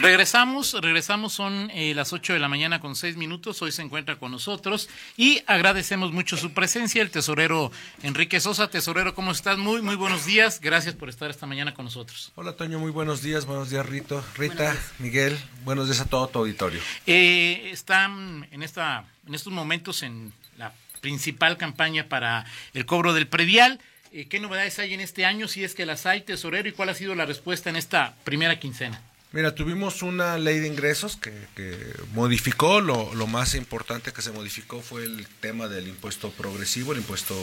Regresamos, regresamos, son eh, las 8 de la mañana con 6 minutos, hoy se encuentra con nosotros y agradecemos mucho su presencia, el tesorero Enrique Sosa. Tesorero, ¿cómo estás? Muy, muy buenos días, gracias por estar esta mañana con nosotros. Hola Toño, muy buenos días, buenos días Rito, Rita, Miguel, buenos días a todo tu auditorio. Eh, están en, esta, en estos momentos en la principal campaña para el cobro del predial. Eh, ¿Qué novedades hay en este año? Si es que las hay, tesorero, y cuál ha sido la respuesta en esta primera quincena. Mira, tuvimos una ley de ingresos que, modificó, lo, más importante que se modificó fue el tema del impuesto progresivo, el impuesto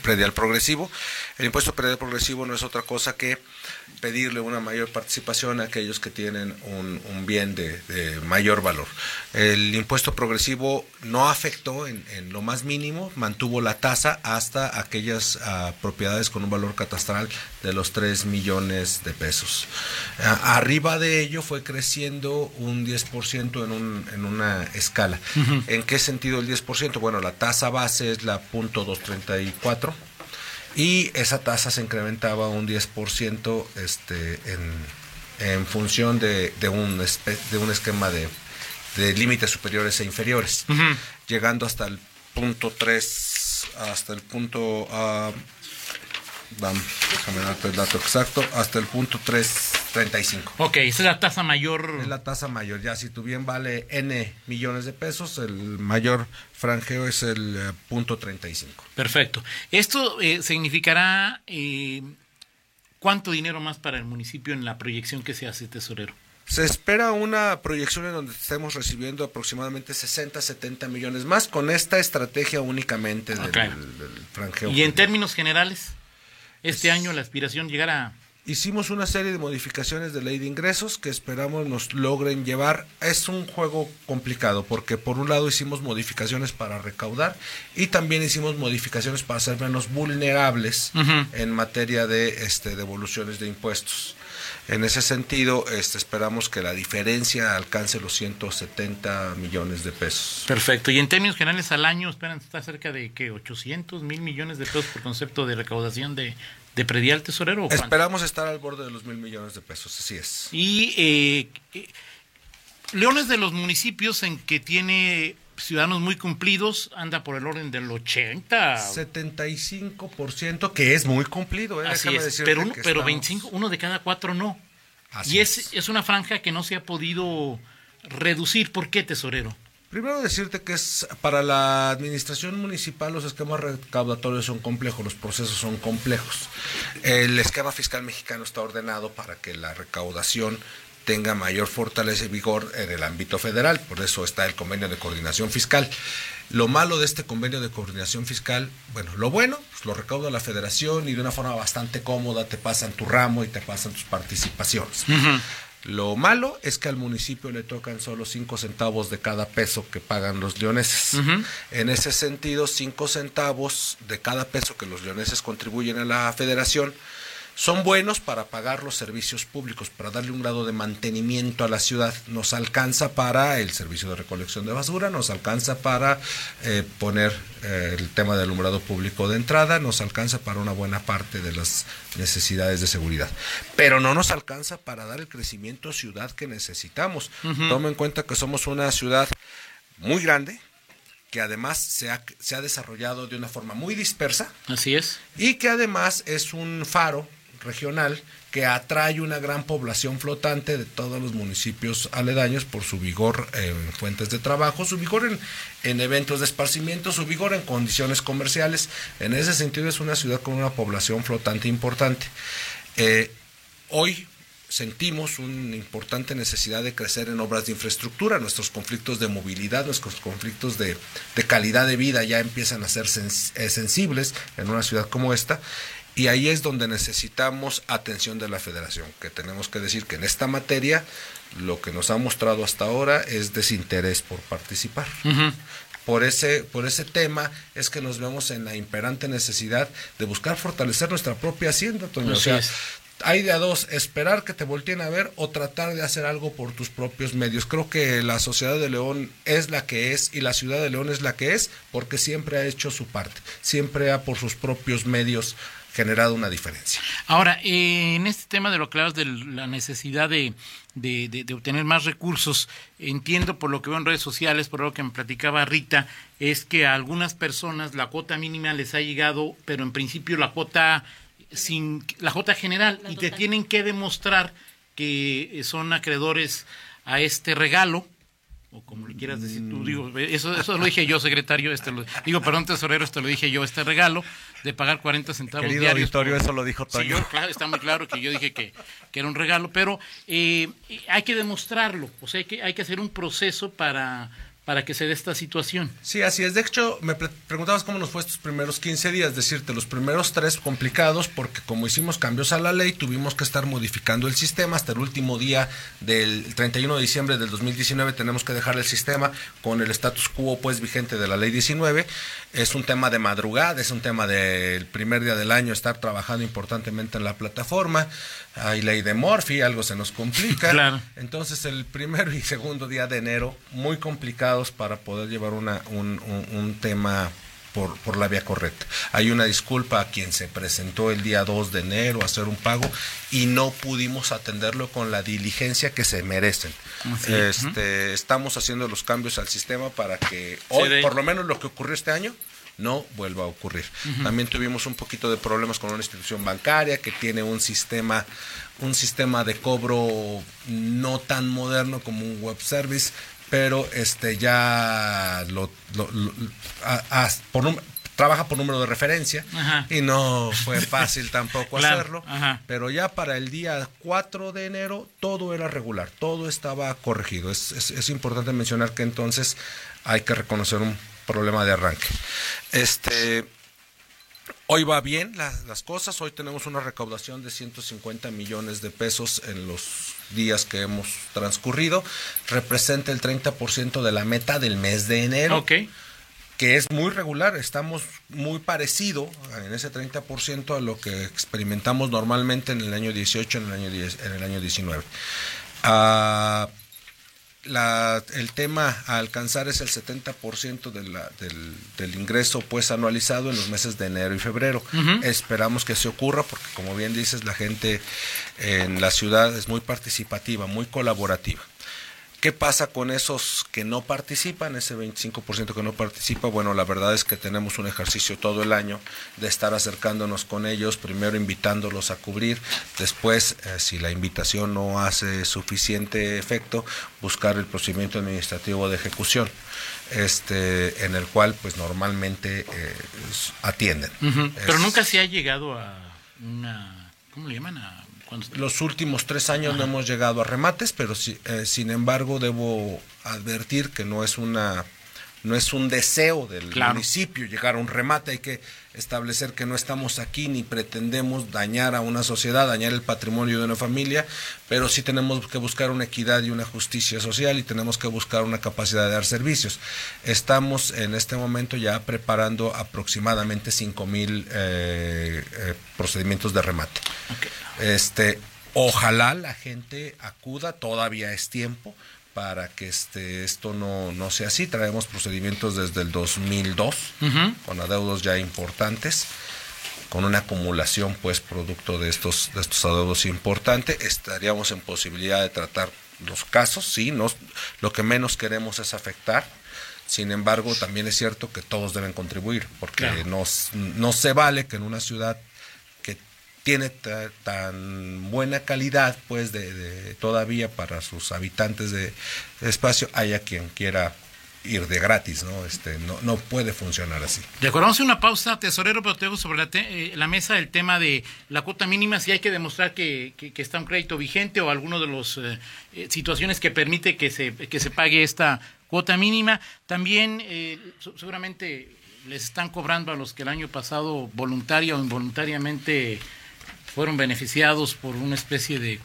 predial progresivo. El impuesto predial progresivo no es otra cosa que pedirle una mayor participación a aquellos que tienen un, bien de, mayor valor. El impuesto progresivo no afectó en, lo más mínimo, mantuvo la tasa hasta aquellas ah, propiedades con un valor catastral de los 3 millones de pesos. Arriba de ello fue creciendo un 10% en, un, en una escala. ¿En qué sentido el 10%? Bueno, la tasa base es la .234 y esa tasa se incrementaba un 10% este, en, en función de, de, un, de un esquema de, de límites superiores e inferiores, llegando hasta el punto 3, hasta el punto... Uh, déjame darte el dato exacto, hasta el punto 335. Ok, esa es la tasa mayor. Es la tasa mayor, ya si tu bien vale N millones de pesos, el mayor franjeo es el eh, punto 35. Perfecto. ¿Esto eh, significará eh, cuánto dinero más para el municipio en la proyección que se hace, tesorero? Se espera una proyección en donde estemos recibiendo aproximadamente 60, 70 millones más con esta estrategia únicamente del, del franjeo. ¿Y en términos generales? Este año la aspiración llegará Hicimos una serie de modificaciones de ley de ingresos que esperamos nos logren llevar. Es un juego complicado porque por un lado hicimos modificaciones para recaudar y también hicimos modificaciones para ser menos vulnerables en materia de este, devoluciones de impuestos. En ese sentido, este, esperamos que la diferencia alcance los 170 millones de pesos. Perfecto. Y en términos generales al año, esperan estar cerca de que 800 mil millones de pesos por concepto de recaudación de, de predial tesorero. Esperamos estar al borde de los mil millones de pesos, así es. Y eh, eh, Leones de los municipios en que tiene ciudadanos muy cumplidos anda por el orden del 80. 75%, que es muy cumplido. ¿eh? Así es, pero, uno, pero 25, uno de cada cuatro no. y es, es una franja que no se ha podido reducir. ¿Por qué, tesorero? Primero decirte que es para la administración municipal los esquemas recaudatorios son complejos, los procesos son complejos. El esquema fiscal mexicano está ordenado para que la recaudación tenga mayor fortaleza y vigor en el ámbito federal, por eso está el convenio de coordinación fiscal. Lo malo de este convenio de coordinación fiscal, bueno, lo bueno, pues lo recauda la federación y de una forma bastante cómoda te pasan tu ramo y te pasan tus participaciones. Lo malo es que al municipio le tocan solo cinco centavos de cada peso que pagan los leoneses. En ese sentido, cinco centavos de cada peso que los leoneses contribuyen a la federación son buenos para pagar los servicios públicos, para darle un grado de mantenimiento a la ciudad. Nos alcanza para el servicio de recolección de basura, nos alcanza para eh, poner eh, el tema del alumbrado público de entrada, nos alcanza para una buena parte de las necesidades de seguridad. Pero no nos alcanza para dar el crecimiento ciudad que necesitamos. Toma en cuenta que somos una ciudad muy grande, que además se ha, se ha desarrollado de una forma muy dispersa. Así es. Y que además es un faro regional que atrae una gran población flotante de todos los municipios aledaños por su vigor en fuentes de trabajo, su vigor en, en, eventos de esparcimiento, su vigor en condiciones comerciales. En ese sentido es una ciudad con una población flotante importante. Eh, hoy sentimos una importante necesidad de crecer en obras de infraestructura. Nuestros conflictos de movilidad, nuestros conflictos de, calidad de vida ya empiezan a ser eh, sensibles en una ciudad como esta y ahí es donde necesitamos atención de la federación, que tenemos que decir que en esta materia lo que nos ha mostrado hasta ahora es desinterés por participar. Por ese, por ese tema es que nos vemos en la imperante necesidad de buscar fortalecer nuestra propia hacienda, Toño. O sea, hay de a dos, esperar que te volteen a ver o tratar de hacer algo por tus propios medios. Creo que la sociedad de León es la que es y la ciudad de León es la que es porque siempre ha hecho su parte, siempre ha por sus propios medios generado una diferencia. Ahora, eh, en este tema de lo que hablas de la necesidad de, de, obtener más recursos, entiendo por lo que veo en redes sociales, por lo que me platicaba Rita, es que a algunas personas la cuota mínima les ha llegado, pero en principio la cuota sin la cuota general y te tienen que demostrar que son acreedores a este regalo o como le quieras decir tú, digo, eso, eso lo dije yo, secretario, este lo, digo, perdón, tesorero, esto lo dije yo, este regalo de pagar 40 centavos Querido auditorio, eso lo dijo Toño. Sí, claro, está muy claro que yo dije que, que era un regalo, pero eh, hay que demostrarlo, o sea, hay que, hay que hacer un proceso para, para que se dé esta situación. Sí, así es. De hecho, me preguntabas cómo nos fue estos primeros 15 días. Decirte, los primeros tres complicados porque como hicimos cambios a la ley, tuvimos que estar modificando el sistema. Hasta el último día del 31 de diciembre del 2019 tenemos que dejar el sistema con el status quo pues vigente de la ley 19. Es un tema de madrugada, es un tema del primer día del año estar trabajando importantemente en la plataforma hay ley de Morphy, algo se nos complica. Claro. Entonces el primero y segundo día de enero, muy complicados para poder llevar una, un, un, tema por, por, la vía correcta. Hay una disculpa a quien se presentó el día 2 de enero a hacer un pago y no pudimos atenderlo con la diligencia que se merecen. Este, Estamos haciendo los cambios al sistema para que hoy, por lo menos lo que ocurrió este año, no vuelva a ocurrir. También tuvimos un poquito de problemas con una institución bancaria que tiene un sistema un sistema de cobro no tan moderno como un web service, pero este ya lo, trabaja por número de referencia y no fue fácil tampoco hacerlo, pero ya para el día 4 de enero todo era regular, todo estaba corregido. Es, es importante mencionar que entonces hay que reconocer un problema de arranque. Este, hoy va bien las cosas, hoy tenemos una recaudación de 150 millones de pesos en los días que hemos transcurrido, representa el 30% de la meta del mes de enero. que es muy regular, estamos muy parecido en ese 30% a lo que experimentamos normalmente en el año 18, en el año, 10, en el año 19. Ah, la, el tema a alcanzar es el 70% de la, del, del, ingreso pues anualizado en los meses de enero y febrero. Esperamos que se ocurra porque como bien dices la gente en la ciudad es muy participativa, muy colaborativa. ¿Qué pasa con esos que no participan, ese 25% que no participa? Bueno, la verdad es que tenemos un ejercicio todo el año de estar acercándonos con ellos, primero invitándolos a cubrir, después, eh, si la invitación no hace suficiente efecto, buscar el procedimiento administrativo de ejecución, este, en el cual pues normalmente eh, atienden. Pero nunca se ha llegado a una, ¿cómo le llaman? A los últimos tres años no hemos llegado a remates, pero eh, sin embargo debo advertir que no es una no es un deseo del municipio llegar a un remate, hay que establecer que no estamos aquí ni pretendemos dañar a una sociedad, dañar el patrimonio de una familia, pero sí tenemos que buscar una equidad y una justicia social y tenemos que buscar una capacidad de dar servicios. Estamos en este momento ya preparando aproximadamente 5 mil eh, eh, procedimientos de remate. Este, ojalá la gente acuda, todavía es tiempo para que este esto no, no sea así. Traemos procedimientos desde el 2002 con adeudos ya importantes, con una acumulación pues producto de estos de estos adeudos importantes, estaríamos en posibilidad de tratar los casos, sí, no, lo que menos queremos es afectar. Sin embargo, también es cierto que todos deben contribuir, porque no, no se vale que en una ciudad tiene tan buena calidad pues de, todavía para sus habitantes de, espacio haya quien quiera ir de gratis, ¿no? Este, no, no puede funcionar así. De a una pausa, tesorero, pero tengo sobre la, eh, la, mesa el tema de la cuota mínima, si hay que demostrar que, está un crédito vigente o alguno de las eh, eh, situaciones que permite que se, que se pague esta cuota mínima. También seguramente les están cobrando a los que el año pasado voluntaria o involuntariamente fueron beneficiados por una especie de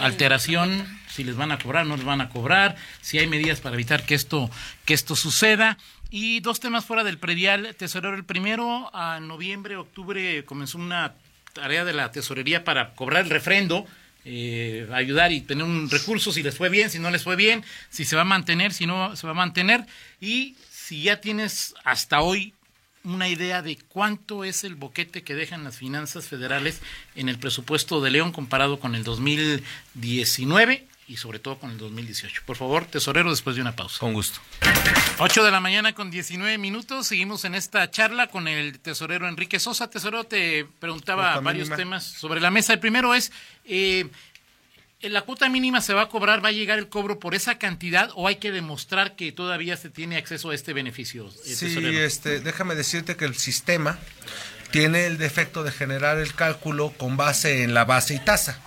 alteración, si les van a cobrar, no les van a cobrar, si hay medidas para evitar que esto, que esto suceda. Y dos temas fuera del predial, tesorero. El primero, a noviembre, octubre, comenzó una tarea de la tesorería para cobrar el refrendo, eh, ayudar y tener un recurso si les fue bien, si no les fue bien, si se va a mantener, si no se va a mantener. Y si ya tienes hasta hoy una idea de cuánto es el boquete que dejan las finanzas federales en el presupuesto de León comparado con el 2019 y sobre todo con el 2018. Por favor, tesorero, después de una pausa. Con gusto. 8 de la mañana con 19 minutos. Seguimos en esta charla con el tesorero Enrique Sosa. Tesorero, te preguntaba varios temas sobre la mesa. El primero es, eh, ¿la cuota mínima se va a cobrar? ¿Va a llegar el cobro por esa cantidad o hay que demostrar que todavía se tiene acceso a este beneficio? eh, Sí, tesorero? este, déjame decirte que el sistema tiene el defecto de generar el cálculo con base en la base y tasa.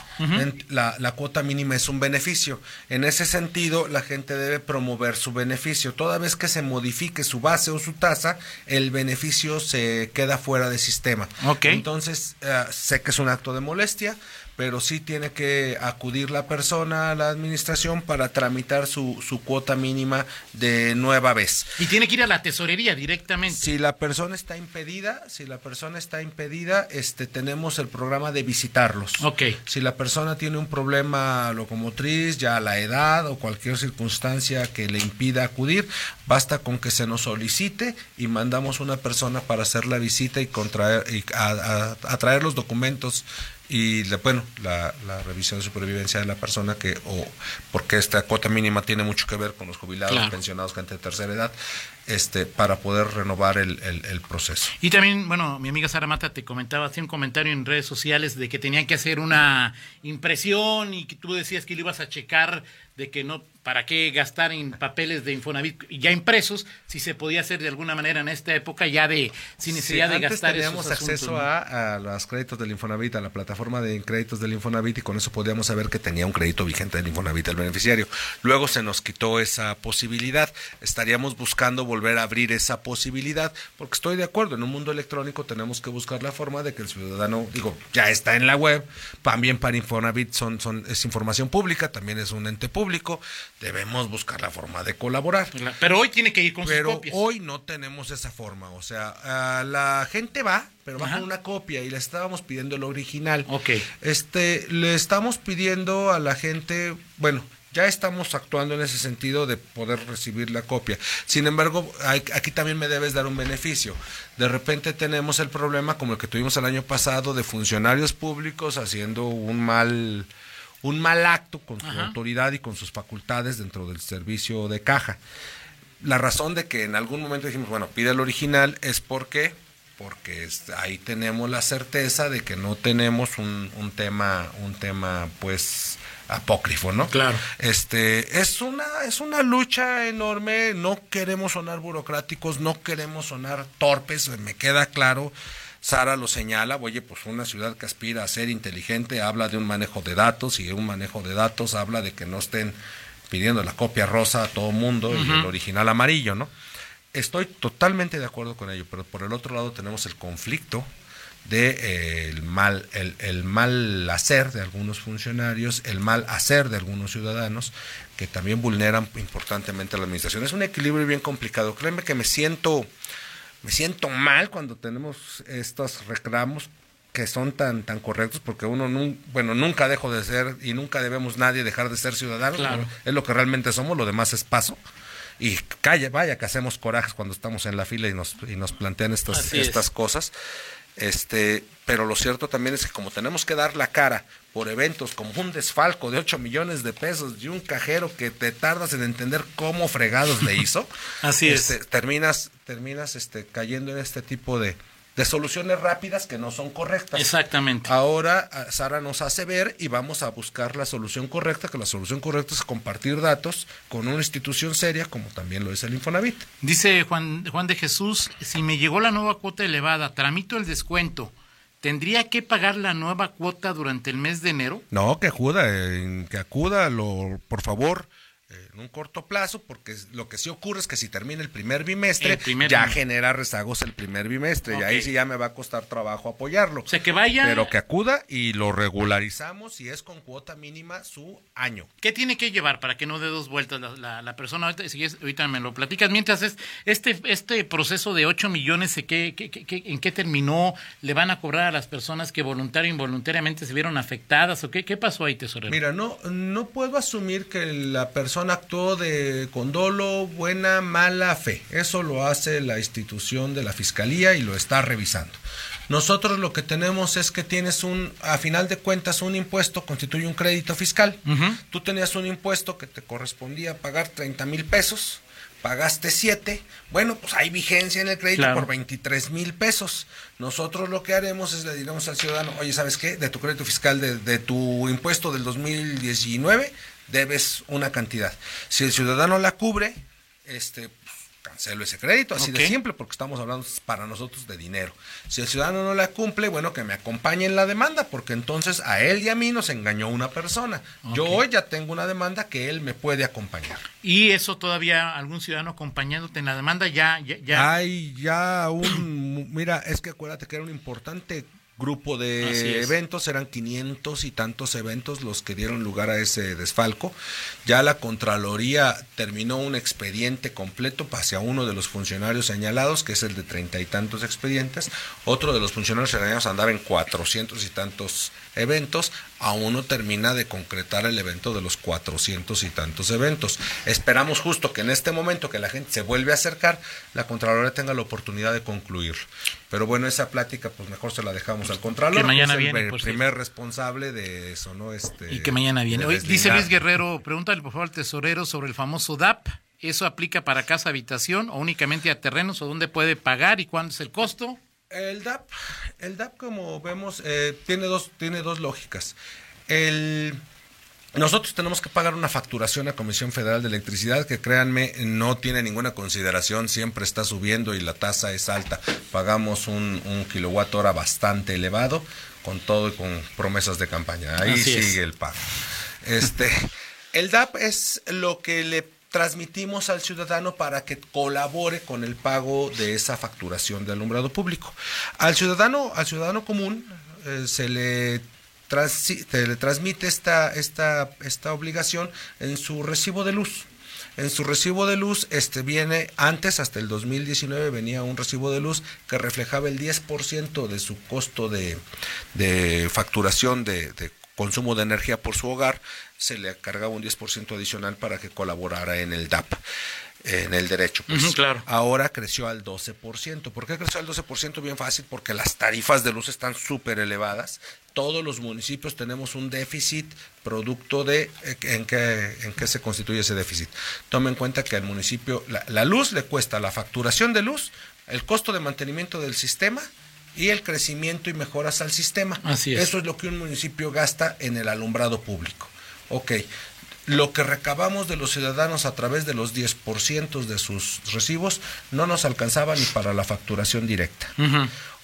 La, la cuota mínima es un beneficio. En ese sentido, la gente debe promover su beneficio. Toda vez que se modifique su base o su tasa, el beneficio se queda fuera del sistema. Ok. Entonces, eh, sé que es un acto de molestia, pero sí tiene que acudir la persona a la administración para tramitar su, su cuota mínima de nueva vez. Y tiene que ir a la tesorería directamente. Si la persona está impedida, si la persona está impedida, este tenemos el programa de visitarlos. Ok. Si la persona tiene un problema locomotriz, ya la edad o cualquier circunstancia que le impida acudir, basta con que se nos solicite y mandamos una persona para hacer la visita y contraer y a, a- a traer los documentos y le- bueno la, la revisión de supervivencia de la persona que o porque esta cuota mínima tiene mucho que ver con los jubilados Claro. pensionados gente de tercera edad este para poder renovar el, el- el proceso Y también, bueno, mi amiga Sara Mata te comentaba, hacía un comentario en redes sociales de que tenían que hacer una impresión y que tú decías que lo ibas a checar de que no, para qué gastar en papeles de Infonavit ya impresos, si se podía hacer de alguna manera en esta época ya de, sin necesidad Sí, de antes gastar teníamos esos asuntos, acceso ¿no? a, a los créditos del Infonavit, a la plataforma de créditos del Infonavit y con eso podíamos saber que tenía un crédito vigente del Infonavit el beneficiario. Luego se nos quitó esa posibilidad. Estaríamos buscando volver a abrir esa posibilidad porque estoy de acuerdo, en un mundo electrónico tenemos que buscar la forma de que el ciudadano, digo, ya está en la web, también para Infonavit son, son, es información pública, también es un ente público, debemos buscar la forma de colaborar. Pero hoy tiene que ir con sus Pero copias. hoy no tenemos esa forma. O sea, la gente va, pero va con una copia y le estábamos pidiendo el original. Ok. Este, le estamos pidiendo a la gente, bueno, ya estamos actuando en ese sentido de poder recibir la copia. Sin embargo, hay- aquí también me debes dar un beneficio. De repente tenemos el problema como el que tuvimos el año pasado de funcionarios públicos haciendo un mal un mal acto con su Ajá. autoridad y con sus facultades dentro del servicio de caja. La razón de que en algún momento dijimos, bueno, pide el original es porque porque ahí tenemos la certeza de que no tenemos un, un tema un tema pues apócrifo, ¿no? Claro. Este es una es una lucha enorme, no queremos sonar burocráticos, no queremos sonar torpes, me queda claro. Sara lo señala, oye, pues una ciudad que aspira a ser inteligente habla de un manejo de datos y un manejo de datos habla de que no estén pidiendo la copia rosa a todo mundo y el original amarillo, ¿no? Estoy totalmente de acuerdo con ello, pero por el otro lado tenemos el conflicto de eh, el mal el, el mal hacer de algunos funcionarios, el mal hacer de algunos ciudadanos que también vulneran importantemente a la administración. Es un equilibrio bien complicado. Créeme que me siento me siento mal cuando tenemos estos reclamos que son tan tan correctos porque uno nun- bueno nunca dejo de ser y nunca debemos nadie dejar de ser ciudadanos Claro. es lo que realmente somos lo demás es paso y calla vaya que hacemos corajes cuando estamos en la fila y nos y nos plantean estas es. cosas este pero lo cierto también es que como tenemos que dar la cara por eventos como un desfalco de 8 millones de pesos y un cajero que te tardas en entender cómo fregados le hizo Así es. este, terminas terminas este cayendo en este tipo de, de soluciones rápidas que no son correctas. Exactamente. Ahora a- Sara nos hace ver y vamos a buscar la solución correcta, que la solución correcta es compartir datos con una institución seria como también lo es el Infonavit. Dice Juan, Juan de Jesús, si me llegó la nueva cuota elevada, tramito el descuento, ¿tendría que pagar la nueva cuota durante el mes de enero? No, que acuda, eh, que acuda, lo, por favor, en un corto plazo, porque lo que sí ocurre es que si termina el primer bimestre, El primer ya bimestre. genera rezagos el primer bimestre, y ahí sí ya me va a costar trabajo apoyarlo. O sea, que vaya... Pero que acuda y lo regularizamos y es con cuota mínima su año. ¿Qué tiene que llevar para que no dé dos vueltas la, la- la persona? Ahorita, si ahorita me lo platicas. Mientras es este este proceso de 8 millones, ¿qué, qué- qué- qué- ¿en qué terminó? ¿Le van a cobrar a las personas que voluntario o involuntariamente se vieron afectadas? ¿O qué, qué pasó ahí, tesorero? Mira, no, no puedo asumir que la persona actuó de con dolo, buena, mala fe. Eso lo hace la institución de la fiscalía y lo está revisando. Nosotros lo que tenemos es que tienes un, a final de cuentas, un impuesto constituye un crédito fiscal. Tú tenías un impuesto que te correspondía pagar 30 mil pesos, pagaste 7, bueno, pues hay vigencia en el crédito Claro. por 23 mil pesos. Nosotros lo que haremos es le diremos al ciudadano, oye, ¿sabes qué? De tu crédito fiscal, de, de tu impuesto del 2019, debes una cantidad. Si el ciudadano la cubre, este... pues, Cancelo ese crédito, así de simple, porque estamos hablando para nosotros de dinero. Si el ciudadano no la cumple, bueno, que me acompañe en la demanda, porque entonces a él y a mí nos engañó una persona. Yo hoy ya tengo una demanda que él me puede acompañar. ¿Y eso todavía algún ciudadano acompañándote en la demanda ya... ya, ya- Hay ya un, mira, es que acuérdate que era un importante grupo de eventos, eran 500 y tantos eventos los que dieron lugar a ese desfalco. Ya la Contraloría terminó un expediente completo hacia uno de los funcionarios señalados, que es el de treinta y tantos expedientes. Otro de los funcionarios señalados andaba en cuatrocientos y tantos eventos. Aún no termina de concretar el evento de los cuatrocientos y tantos eventos. Esperamos justo que en este momento que la gente se vuelve a acercar, la Contraloría tenga la oportunidad de concluirlo. Pero bueno, esa plática pues mejor se la dejamos al Contralor, Que mañana es el viene, ver- por primer responsable de eso, ¿no? Este, Y que mañana viene. Oye, dice. Luis Guerrero, pregúntale por favor al tesorero sobre el famoso DAP. ¿Eso aplica para casa habitación o únicamente a terrenos o dónde puede pagar y cuándo es el costo? El DAP, el DAP como vemos, eh, tiene, dos, tiene dos lógicas. El, nosotros tenemos que pagar una facturación a Comisión Federal de Electricidad que créanme no tiene ninguna consideración, siempre está subiendo y la tasa es alta. Pagamos un, un kilowatt hora bastante elevado con todo y con promesas de campaña. Ahí Así es. sigue el pago. Este, el DAP es lo que le transmitimos al ciudadano para que colabore con el pago de esa facturación de alumbrado público. Al ciudadano, al ciudadano común eh, se le se le transmite esta, esta, esta obligación en su recibo de luz. En su recibo de luz este viene antes hasta el 2019 venía un recibo de luz que reflejaba el 10% de su costo de, facturación de consumo de energía por su hogar, se le cargaba un 10% adicional para que colaborara en el DAP, en el derecho. pues. Claro. Ahora creció al 12%. ¿Por qué creció al 12%? Bien fácil, porque las tarifas de luz están súper elevadas. Todos los municipios tenemos un déficit producto de eh, en qué, en qué se constituye ese déficit. Tome en cuenta que al municipio la, la luz le cuesta la facturación de luz, el costo de mantenimiento del sistema y el crecimiento y mejoras al sistema. Así es. Eso es lo que un municipio gasta en el alumbrado público. Ok, lo que recabamos de los ciudadanos a través de los 10% de sus recibos no nos alcanzaba ni para la facturación directa.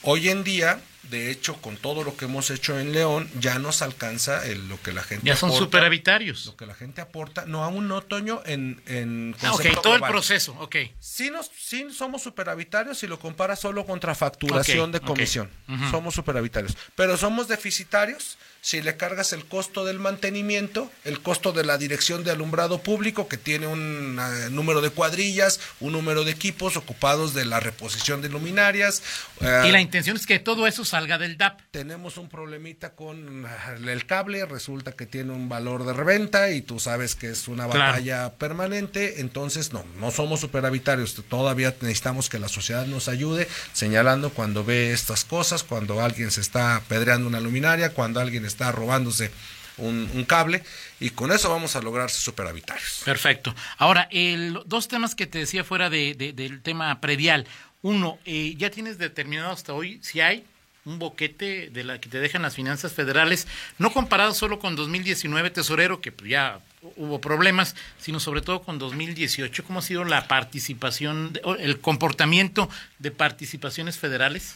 Hoy en día, de hecho, con todo lo que hemos hecho en León, ya nos alcanza el- lo que la gente Ya son aporta, superhabitarios. Lo que la gente aporta, no aún no, Toño, en, en Ah, ok, todo el proceso, ok. Sí, nos, sí somos superhabitarios si lo comparas solo contra facturación de comisión. Ujú. Somos superhabitarios. Pero somos deficitarios si le cargas el costo del mantenimiento, el costo de la dirección de alumbrado público, que tiene un eh, número de cuadrillas, un número de equipos ocupados de la reposición de luminarias. eh, Y la intención es que todo eso salga del DAP. tenemos un problemita con ah, el cable, resulta que tiene un valor de reventa y tú sabes que es una Claro. batalla permanente, entonces no, no somos superhabitarios, todavía necesitamos que la sociedad nos ayude señalando cuando ve estas cosas, cuando alguien se está pedreando una luminaria, cuando alguien está robándose un, un cable y con eso vamos a lograr ser superhabitarios. Perfecto. Ahora, el, dos temas que te decía fuera de, de- del tema predial. Uno, eh, ya tienes determinado hasta hoy si hay un boquete de la que te dejan las finanzas federales, no comparado solo con 2019, tesorero, que pues, ya hubo problemas, sino sobre todo con 2018. ¿Cómo ha sido la participación, el comportamiento de participaciones federales?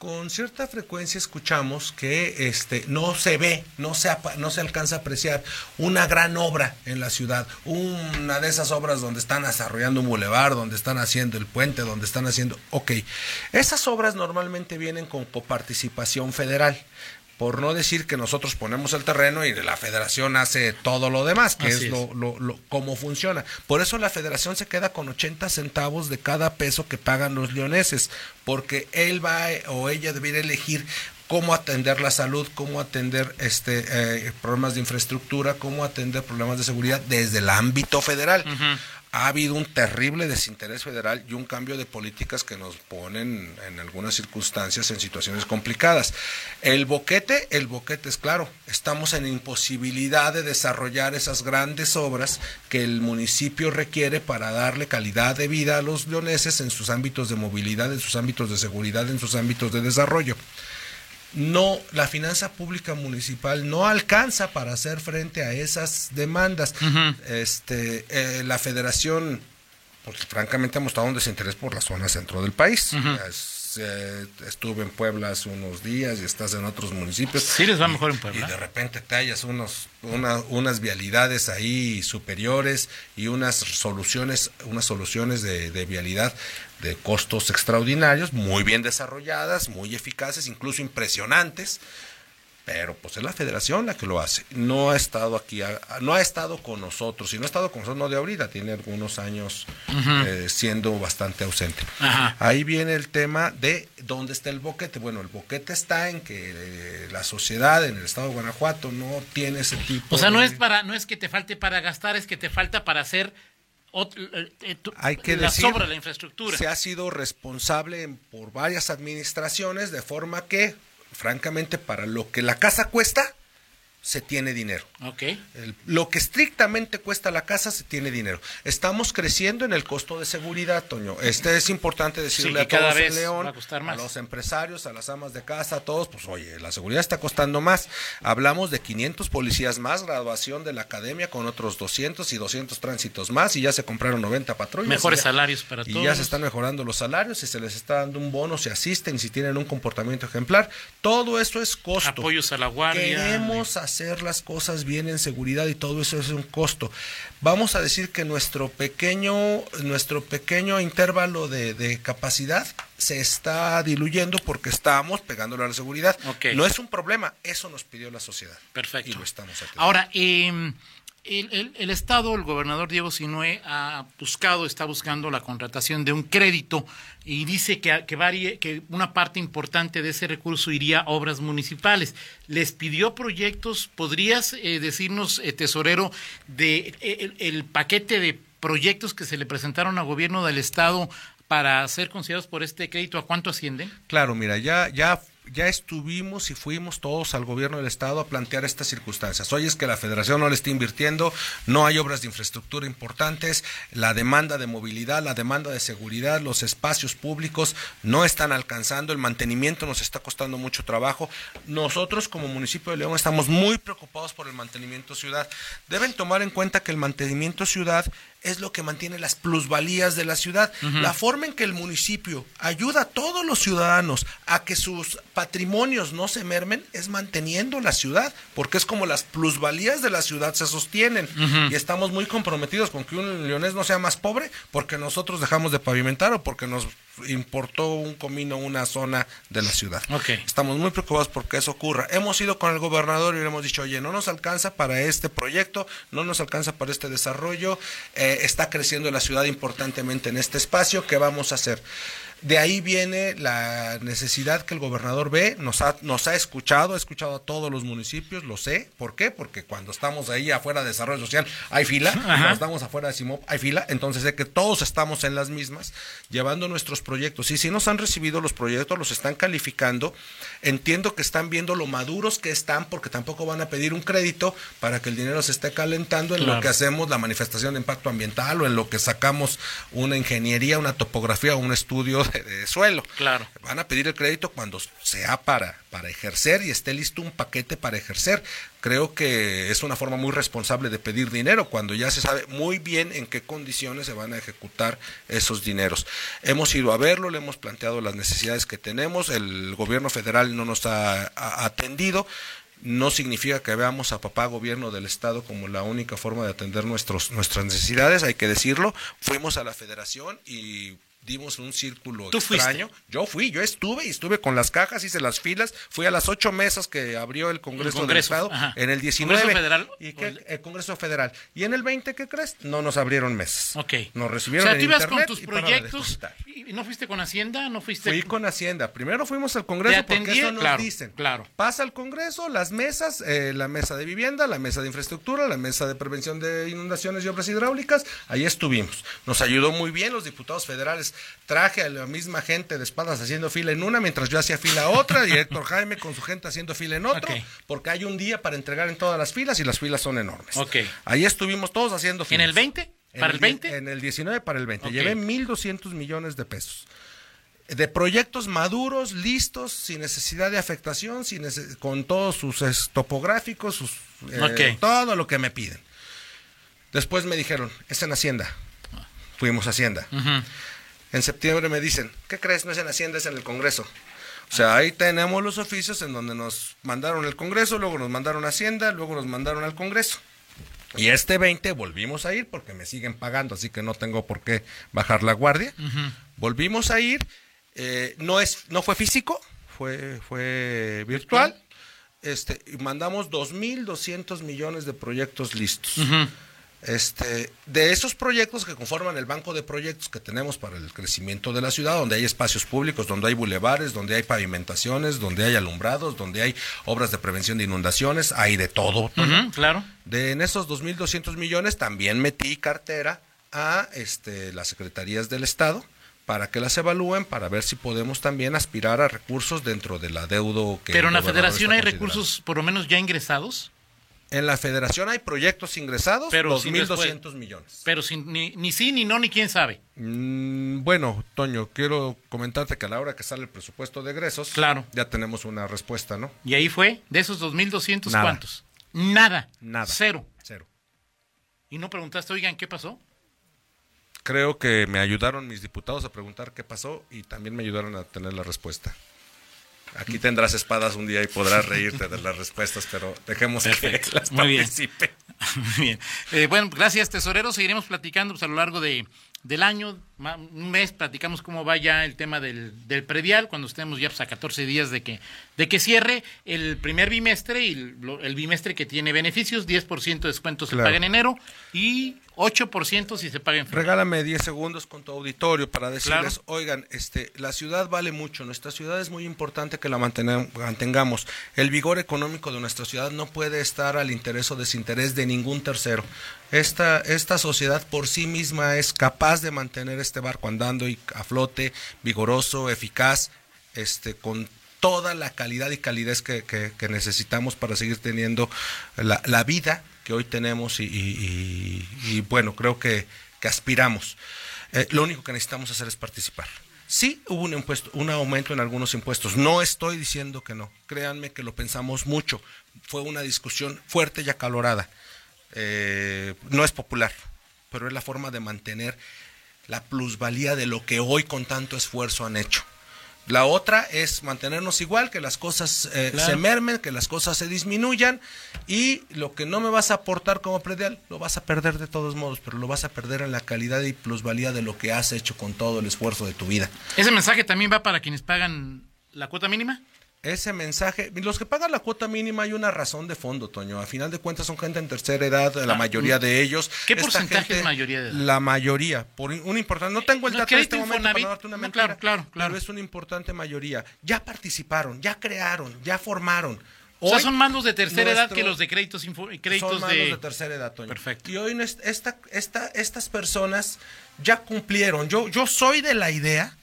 Con cierta frecuencia escuchamos que este no se ve, no se no se alcanza a apreciar una gran obra en la ciudad, una de esas obras donde están desarrollando un bulevar, donde están haciendo el puente, donde están haciendo, ok, esas obras normalmente vienen con coparticipación federal por no decir que nosotros ponemos el terreno y la federación hace todo lo demás, que es, Lo, lo, lo, cómo funciona. Por eso la federación se queda con 80 centavos de cada peso que pagan los leoneses, porque él va o ella debería elegir cómo atender la salud, cómo atender este eh, problemas de infraestructura, cómo atender problemas de seguridad desde el ámbito federal ha habido un terrible desinterés federal y un cambio de políticas que nos ponen en algunas circunstancias en situaciones complicadas. El boquete, el boquete es claro, estamos en imposibilidad de desarrollar esas grandes obras que el municipio requiere para darle calidad de vida a los leoneses en sus ámbitos de movilidad, en sus ámbitos de seguridad, en sus ámbitos de desarrollo no la finanza pública municipal no alcanza para hacer frente a esas demandas. Este eh, la Federación porque francamente ha mostrado un desinterés por la zona centro del país. Eh, estuve en Puebla hace unos días y estás en otros municipios. Sí, les va mejor en Puebla. Y de repente te hallas unos, unas vialidades ahí superiores y unas soluciones, unas soluciones de, de vialidad de costos extraordinarios, muy bien desarrolladas, muy eficaces, incluso impresionantes pero pues es la federación la que lo hace. No ha estado aquí, no ha estado con nosotros, y no ha estado con nosotros no de ahorita, tiene algunos años eh, siendo bastante ausente. Ahí viene el tema de dónde está el boquete. Bueno, el boquete está en que eh, la sociedad en el estado de Guanajuato no tiene ese tipo. O sea, no es para, no es que te falte para gastar, es que te falta para hacer eh, Hay que la decir, sobra la infraestructura. Se ha sido responsable por varias administraciones de forma que francamente, para lo que la casa cuesta, se tiene dinero. Okay. lo que estrictamente cuesta la casa se tiene dinero. Estamos creciendo en el costo de seguridad, Toño. Este es importante decirle a todos en León, a, los empresarios, a las amas de casa, a todos, pues oye, la seguridad está costando más. Hablamos de 500 policías más, graduación de la academia con otros 200 y 200 tránsitos más y ya se compraron 90 patrullas. Mejores salarios para todos. Y ya se están mejorando los salarios y se les está dando un bono si asisten, si tienen un comportamiento ejemplar. Todo eso es costo. Apoyos a la guardia. Queremos hacer las cosas bien en seguridad y todo eso es un costo. Vamos a decir que nuestro pequeño, nuestro pequeño intervalo de, capacidad se está diluyendo porque estamos pegándole a la seguridad. No es un problema, eso nos pidió la sociedad. Perfecto. Y lo estamos atendiendo. Ahora, eh, el, Estado, el gobernador Diego Sinue ha buscado, está buscando la contratación de un crédito y dice que, que, varie, que una parte importante de ese recurso iría a obras municipales. Les pidió proyectos, ¿podrías eh, decirnos, eh, tesorero, de eh, el, paquete de proyectos que se le presentaron al gobierno del Estado para ser considerados por este crédito, ¿a cuánto ascienden? Claro, mira, ya, ya ya estuvimos y fuimos todos al gobierno del estado a plantear estas circunstancias. Hoy es que la federación no le está invirtiendo, no hay obras de infraestructura importantes, la demanda de movilidad, la demanda de seguridad, los espacios públicos no están alcanzando, el mantenimiento nos está costando mucho trabajo. Nosotros como municipio de León estamos muy preocupados por el mantenimiento ciudad. Deben tomar en cuenta que el mantenimiento ciudad es lo que mantiene las plusvalías de la ciudad. La forma en que el municipio ayuda a todos los ciudadanos a que sus patrimonios no se mermen es manteniendo la ciudad, porque es como las plusvalías de la ciudad se sostienen. Y estamos muy comprometidos con que un leonés no sea más pobre porque nosotros dejamos de pavimentar o porque nos importó un comino una zona de la ciudad. Estamos muy preocupados porque eso ocurra. Hemos ido con el gobernador y le hemos dicho, oye, no nos alcanza para este proyecto, no nos alcanza para este desarrollo, eh, está creciendo la ciudad importantemente en este espacio, ¿qué vamos a hacer? De ahí viene la necesidad que el gobernador ve, nos ha, nos ha escuchado, ha escuchado a todos los municipios, lo sé. ¿Por qué? Porque cuando estamos ahí afuera de desarrollo social hay fila, cuando estamos afuera de CIMOP hay fila, entonces sé que todos estamos en las mismas, llevando nuestros proyectos. Y si nos han recibido los proyectos, los están calificando, entiendo que están viendo lo maduros que están, porque tampoco van a pedir un crédito para que el dinero se esté calentando en lo que hacemos la manifestación de impacto ambiental o en lo que sacamos una ingeniería, una topografía o un estudio de, de suelo. Claro. Van a pedir el crédito cuando sea para, para ejercer y esté listo un paquete para ejercer. Creo que es una forma muy responsable de pedir dinero cuando ya se sabe muy bien en qué condiciones se van a ejecutar esos dineros. Hemos ido a verlo, le hemos planteado las necesidades que tenemos, el gobierno federal no nos ha, ha atendido no significa que veamos a papá gobierno del estado como la única forma de atender nuestros nuestras necesidades, hay que decirlo. Fuimos a la federación y dimos un círculo ¿Tú extraño. fuiste? Yo fui, yo estuve y estuve con las cajas, hice las filas, fui a las ocho mesas que abrió el Congreso, El Congreso, del Estado ajá. en el 19. ¿Congreso federal? ¿Y qué? El Congreso Federal. ¿Y en el 20 qué crees? No nos abrieron mesas. Ok. Nos O recibieron sea, en tú ibas con tus proyectos. Y no fuiste con Hacienda, no fuiste. Fui con Hacienda. Primero fuimos al Congreso porque eso nos claro, dicen. claro. Pasa al Congreso, las mesas, eh, la mesa de vivienda, la mesa de infraestructura, la mesa de prevención de inundaciones y obras hidráulicas. Ahí estuvimos. Nos ayudó muy bien los diputados federales. Traje a la misma gente de espaldas haciendo fila en una, mientras yo hacía fila a otra, y Héctor Jaime con su gente haciendo fila en otro, porque hay un día para entregar en todas las filas y las filas son enormes. Ok. Ahí estuvimos todos haciendo ¿En filas. el 20? ¿Para el die- 20? En el 19 para el 20. Ok. Llevé 1.200 millones de pesos. De proyectos maduros, listos, sin necesidad de afectación, sin con todos sus topográficos, sus, eh, todo lo que me piden. Después me dijeron, es en Hacienda. Fuimos a Hacienda. En septiembre me dicen, ¿qué crees? No es en Hacienda, es en el Congreso. O sea, ahí tenemos los oficios en donde nos mandaron el Congreso, luego nos mandaron a Hacienda, luego nos mandaron al Congreso. Y este 20 volvimos a ir porque me siguen pagando, así que no tengo por qué bajar la guardia. Volvimos a ir, eh, no es, no fue físico, fue, fue virtual. Este, y mandamos 2.200 millones de proyectos listos. Este, de esos proyectos que conforman el banco de proyectos que tenemos para el crecimiento de la ciudad, donde hay espacios públicos, donde hay bulevares, donde hay pavimentaciones, donde hay alumbrados, donde hay obras de prevención de inundaciones, hay de todo. Claro. De en esos 2.200 millones también metí cartera a este, las secretarías del Estado para que las evalúen, para ver si podemos también aspirar a recursos dentro del adeudo que... Pero en la federación hay recursos por lo menos ya ingresados, En la federación hay proyectos ingresados, Pero sin 2.200 millones. pero sin, ni, ni sí, ni no, ni quién sabe. Mm, bueno, Toño, quiero comentarte que a la hora que sale el presupuesto de egresos, Claro. ya tenemos una respuesta, ¿no? Y ahí fue, de esos 2.200, Nada. ¿cuántos? Nada. Nada. Cero. Cero. Y no preguntaste, oigan, ¿qué pasó? Creo que me ayudaron mis diputados a preguntar qué pasó y también me ayudaron a tener la respuesta. Aquí tendrás espadas un día y podrás reírte de las respuestas, pero dejemos Perfecto. que las Muy bien. participe. Muy bien. Eh, bueno, gracias, tesorero. Seguiremos platicando pues, a lo largo de, del año. Un mes platicamos cómo va ya el tema del, del predial, cuando estemos ya pues, a 14 días de que, de que cierre el primer bimestre y el, el bimestre que tiene beneficios, 10% de descuento se paga en enero y 8% si se paga en febrero. Regálame 10 segundos con tu auditorio para decirles, Claro. oigan, este, la ciudad vale mucho, nuestra ciudad es muy importante que la mantengamos. El vigor económico de nuestra ciudad no puede estar al interés o desinterés de ningún tercero. Esta, esta sociedad por sí misma es capaz de mantener este barco andando y a flote, vigoroso, eficaz, este, con toda la calidad y calidez que, que- necesitamos para seguir teniendo la, la vida que hoy tenemos y, bueno, creo que, que aspiramos. Eh, lo único que necesitamos hacer es participar. Sí hubo un impuesto, un aumento en algunos impuestos. No estoy diciendo que no. Créanme que lo pensamos mucho. Fue una discusión fuerte y acalorada. Eh, no es popular, pero es la forma de mantener la plusvalía de lo que hoy con tanto esfuerzo han hecho. La otra es mantenernos igual, que las cosas eh, Claro. se mermen, que las cosas se disminuyan y lo que no me vas a aportar como predial lo vas a perder de todos modos, pero lo vas a perder en la calidad y plusvalía de lo que has hecho con todo el esfuerzo de tu vida. ¿Ese mensaje también va para quienes pagan la cuota mínima? Ese mensaje, los que pagan la cuota mínima hay una razón de fondo, Toño. A final de cuentas son gente en tercera edad, la Ah, mayoría de ellos. ¿qué Esta porcentaje gente, es mayoría de edad? La mayoría, por un importante, no tengo el No, dato en este momento para no darte una No, mentira, claro, claro, claro. pero es una importante mayoría. Ya participaron, ya crearon, ya formaron. o sea, Hoy, son más los de tercera edad nuestro- que los de créditos, créditos son más de... de tercera edad, Toño. Perfecto. Y hoy no es- esta, esta, estas personas ya cumplieron. Yo, yo soy de la idea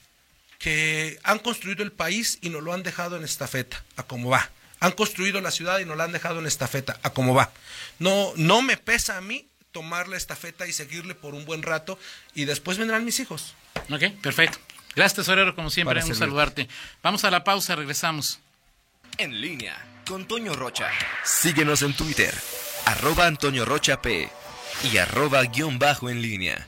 que han construido el país y nos lo han dejado en estafeta, a cómo va. Han construido la ciudad y nos la han dejado en estafeta, a cómo va. No, no me pesa a mí tomar la estafeta y seguirle por un buen rato y después vendrán mis hijos. Ok, perfecto. Gracias, tesorero, como siempre, Para un saludarte. Vamos a la pausa, regresamos. En línea con Toño Rocha. Síguenos en Twitter, arroba Antonio Rocha P y arroba guion bajo en línea.